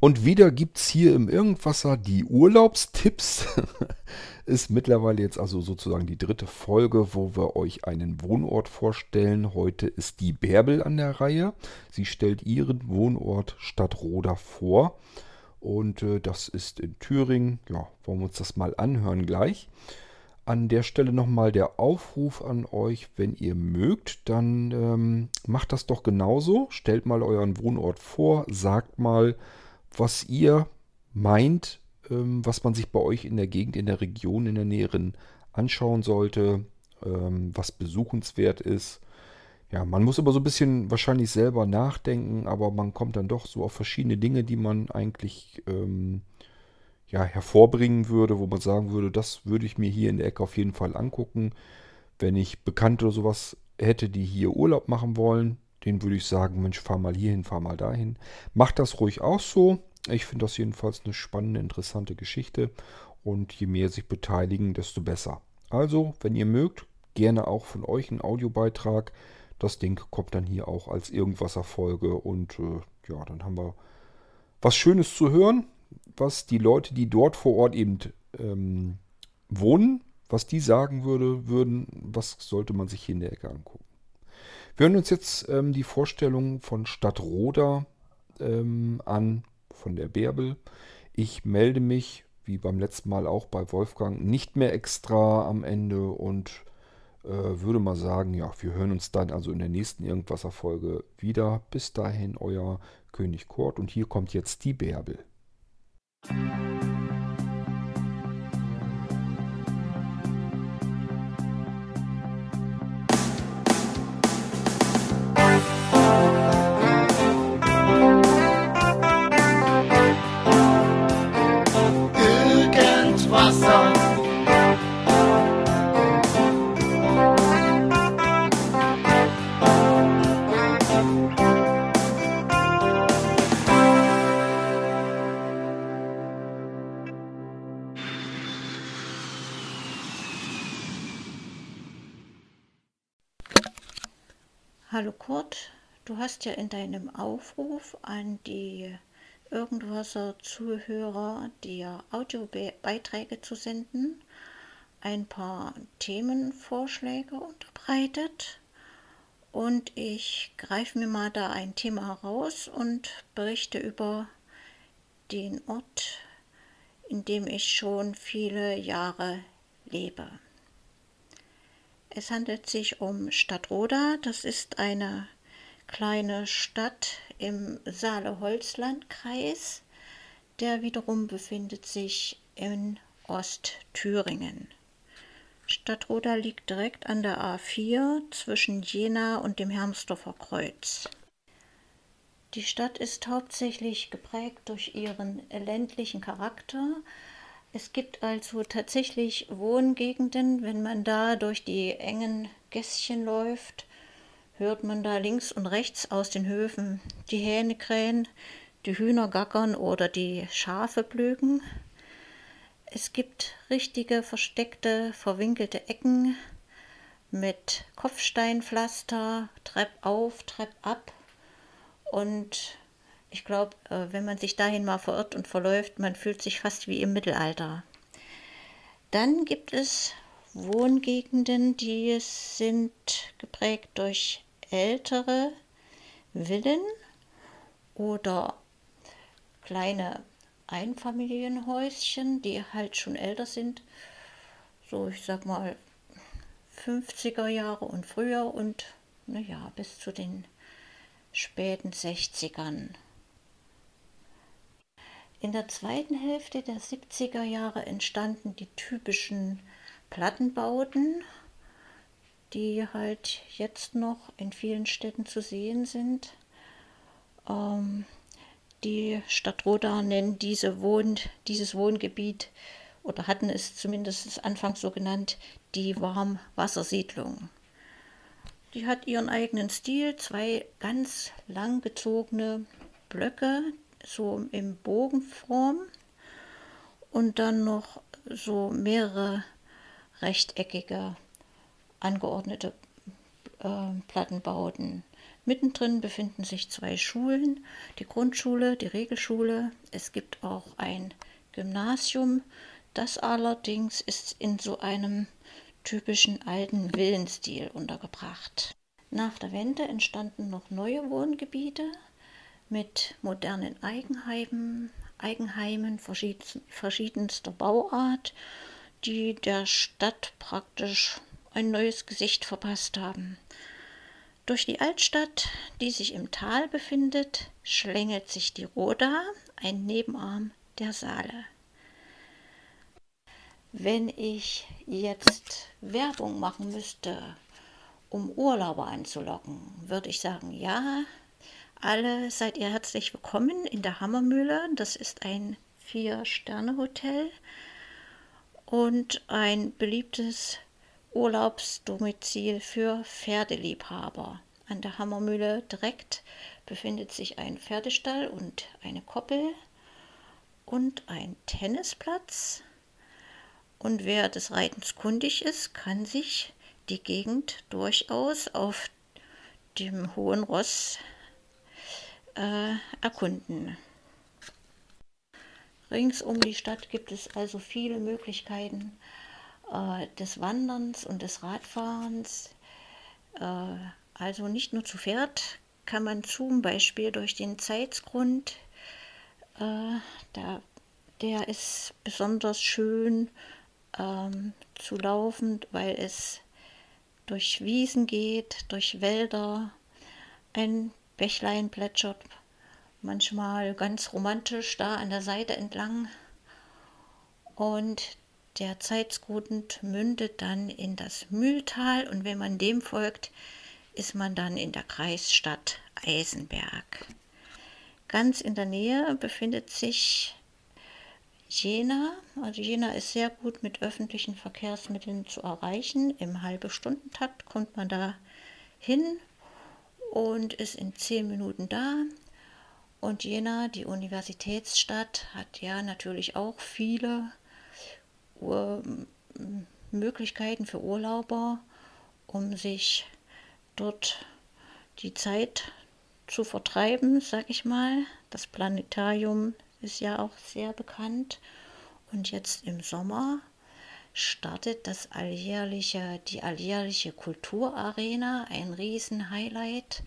Und wieder gibt es hier im Irgendwasser die Urlaubstipps. Ist mittlerweile jetzt also sozusagen die dritte Folge, wo wir euch einen Wohnort vorstellen. Heute ist die Bärbel an der Reihe. Sie stellt ihren Wohnort Stadtroda vor. Und äh, das ist in Thüringen. Ja, wollen wir uns das mal anhören gleich. An der Stelle nochmal der Aufruf an euch, wenn ihr mögt, dann ähm, macht das doch genauso. Stellt mal euren Wohnort vor, sagt mal, was ihr meint, ähm, was man sich bei euch in der Gegend, in der Region, in der näheren anschauen sollte, ähm, was besuchenswert ist. Ja, man muss immer so ein bisschen wahrscheinlich selber nachdenken, aber man kommt dann doch so auf verschiedene Dinge, die man eigentlich ähm, ja, hervorbringen würde, wo man sagen würde, das würde ich mir hier in der Ecke auf jeden Fall angucken. Wenn ich Bekannte oder sowas hätte, die hier Urlaub machen wollen, den würde ich sagen, Mensch, fahr mal hierhin, fahr mal dahin. Macht das ruhig auch so. Ich finde das jedenfalls eine spannende, interessante Geschichte. Und je mehr sich beteiligen, desto besser. Also, wenn ihr mögt, gerne auch von euch einen Audiobeitrag. Das Ding kommt dann hier auch als Irgendwasser-Folge. Und äh, ja, dann haben wir was Schönes zu hören, was die Leute, die dort vor Ort eben ähm, wohnen, was die sagen würde, würden, was sollte man sich hier in der Ecke angucken. Wir hören uns jetzt ähm, die Vorstellung von Stadtroda ähm, an, von der Bärbel. Ich melde mich, wie beim letzten Mal auch bei Wolfgang, nicht mehr extra am Ende und äh, würde mal sagen, ja, wir hören uns dann also in der nächsten Irgendwasser-Folge wieder. Bis dahin, euer König Kurt und hier kommt jetzt die Bärbel. Hallo Kurt, du hast ja in deinem Aufruf an die Irgendwasser Zuhörer, dir Audiobeiträge zu senden, ein paar Themenvorschläge unterbreitet. Und ich greife mir mal da ein Thema raus und berichte über den Ort, in dem ich schon viele Jahre lebe. Es handelt sich um Stadtroda. Das ist eine kleine Stadt im Saale-Holzland-Kreis. Der wiederum befindet sich in Ostthüringen. Stadtroda liegt direkt an der A4 zwischen Jena und dem Hermsdorfer Kreuz. Die Stadt ist hauptsächlich geprägt durch ihren ländlichen Charakter, es gibt also tatsächlich Wohngegenden, wenn man da durch die engen Gässchen läuft, hört man da links und rechts aus den Höfen die Hähne krähen, die Hühner gackern oder die Schafe blöken. Es gibt richtige versteckte, verwinkelte Ecken mit Kopfsteinpflaster, Trepp auf, Trepp ab und ich glaube, äh, wenn man sich dahin mal verirrt und verläuft, man fühlt sich fast wie im Mittelalter. Dann gibt es Wohngegenden, die sind geprägt durch ältere Villen oder kleine Einfamilienhäuschen, die halt schon älter sind. So, ich sag mal 50er Jahre und früher und naja, bis zu den späten 60ern. In der zweiten Hälfte der 70er Jahre entstanden die typischen Plattenbauten, die halt jetzt noch in vielen Städten zu sehen sind. Ähm, die Stadt Roda nennen diese Wohn dieses Wohngebiet oder hatten es zumindest anfangs so genannt, die Warmwassersiedlung. Die hat ihren eigenen Stil, zwei ganz langgezogene Blöcke, so im Bogenform und dann noch so mehrere rechteckige angeordnete äh, Plattenbauten. Mittendrin befinden sich zwei Schulen, die Grundschule, die Regelschule. Es gibt auch ein Gymnasium. Das allerdings ist in so einem typischen alten Villenstil untergebracht. Nach der Wende entstanden noch neue Wohngebiete mit modernen Eigenheimen, Eigenheimen verschiedenster Bauart, die der Stadt praktisch ein neues Gesicht verpasst haben. Durch die Altstadt, die sich im Tal befindet, schlängelt sich die Roda, ein Nebenarm der Saale. Wenn ich jetzt Werbung machen müsste, um Urlauber anzulocken, würde ich sagen, ja, alle seid ihr herzlich willkommen in der Hammermühle. Das ist ein Vier-Sterne-Hotel und ein beliebtes Urlaubsdomizil für Pferdeliebhaber. An der Hammermühle direkt befindet sich ein Pferdestall und eine Koppel und ein Tennisplatz. Und wer des Reitens kundig ist, kann sich die Gegend durchaus auf dem hohen Ross äh, erkunden. Rings um die Stadt gibt es also viele Möglichkeiten äh, des Wanderns und des Radfahrens. Äh, also nicht nur zu Pferd kann man zum Beispiel durch den Zeitsgrund, äh, da, der ist besonders schön ähm, zu laufen, weil es durch Wiesen geht, durch Wälder. Ein Bächlein plätschert manchmal ganz romantisch da an der Seite entlang. Und der Zeitsgrund mündet dann in das Mühltal und wenn man dem folgt, ist man dann in der Kreisstadt Eisenberg. Ganz in der Nähe befindet sich Jena. Also Jena ist sehr gut mit öffentlichen Verkehrsmitteln zu erreichen. Im halbe Stundentakt kommt man da hin und ist in zehn Minuten da. Und Jena, die Universitätsstadt, hat ja natürlich auch viele Ur Möglichkeiten für Urlauber, um sich dort die Zeit zu vertreiben, sag ich mal. Das Planetarium ist ja auch sehr bekannt. Und jetzt im Sommer startet das alljährliche, die alljährliche Kulturarena, ein Riesen-Highlight,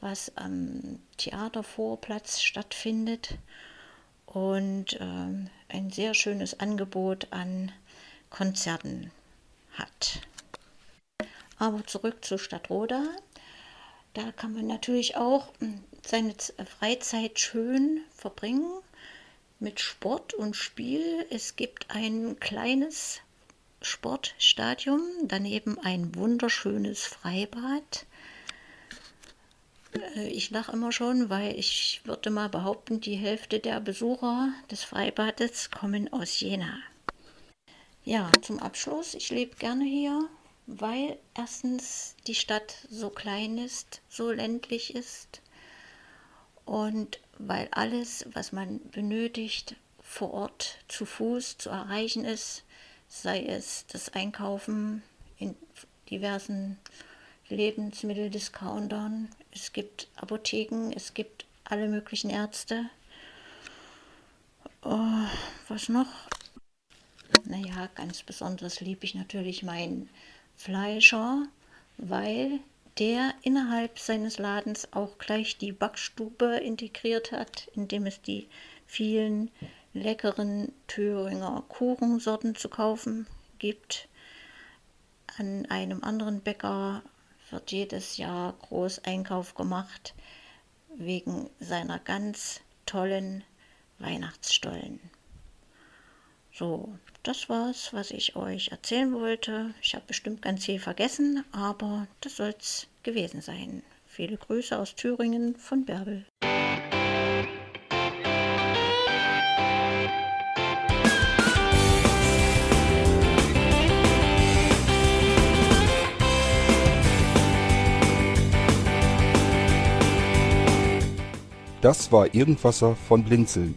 was am Theatervorplatz stattfindet und ähm, ein sehr schönes Angebot an Konzerten hat. Aber zurück zu Stadtroda. Da kann man natürlich auch hm, seine Freizeit schön verbringen mit Sport und Spiel. Es gibt ein kleines Sportstadion, daneben ein wunderschönes Freibad. Äh, ich lache immer schon, weil ich würde mal behaupten, die Hälfte der Besucher des Freibades kommen aus Jena. Ja, zum Abschluss, ich lebe gerne hier, weil erstens die Stadt so klein ist, so ländlich ist und weil alles, was man benötigt, vor Ort zu Fuß zu erreichen ist, sei es das Einkaufen in diversen Lebensmitteldiscountern, es gibt Apotheken, es gibt alle möglichen Ärzte. Oh, was noch? Naja, ganz besonders liebe ich natürlich meinen Fleischer, weil der innerhalb seines Ladens auch gleich die Backstube integriert hat, indem es die vielen leckeren Thüringer Kuchensorten zu kaufen gibt. An einem anderen Bäcker wird jedes Jahr Großeinkauf gemacht wegen seiner ganz tollen Weihnachtsstollen. So, das war's, was ich euch erzählen wollte. Ich habe bestimmt ganz viel vergessen, aber das soll's gewesen sein. Viele Grüße aus Thüringen von Bärbel. Das war Irgendwasser von Blinzeln.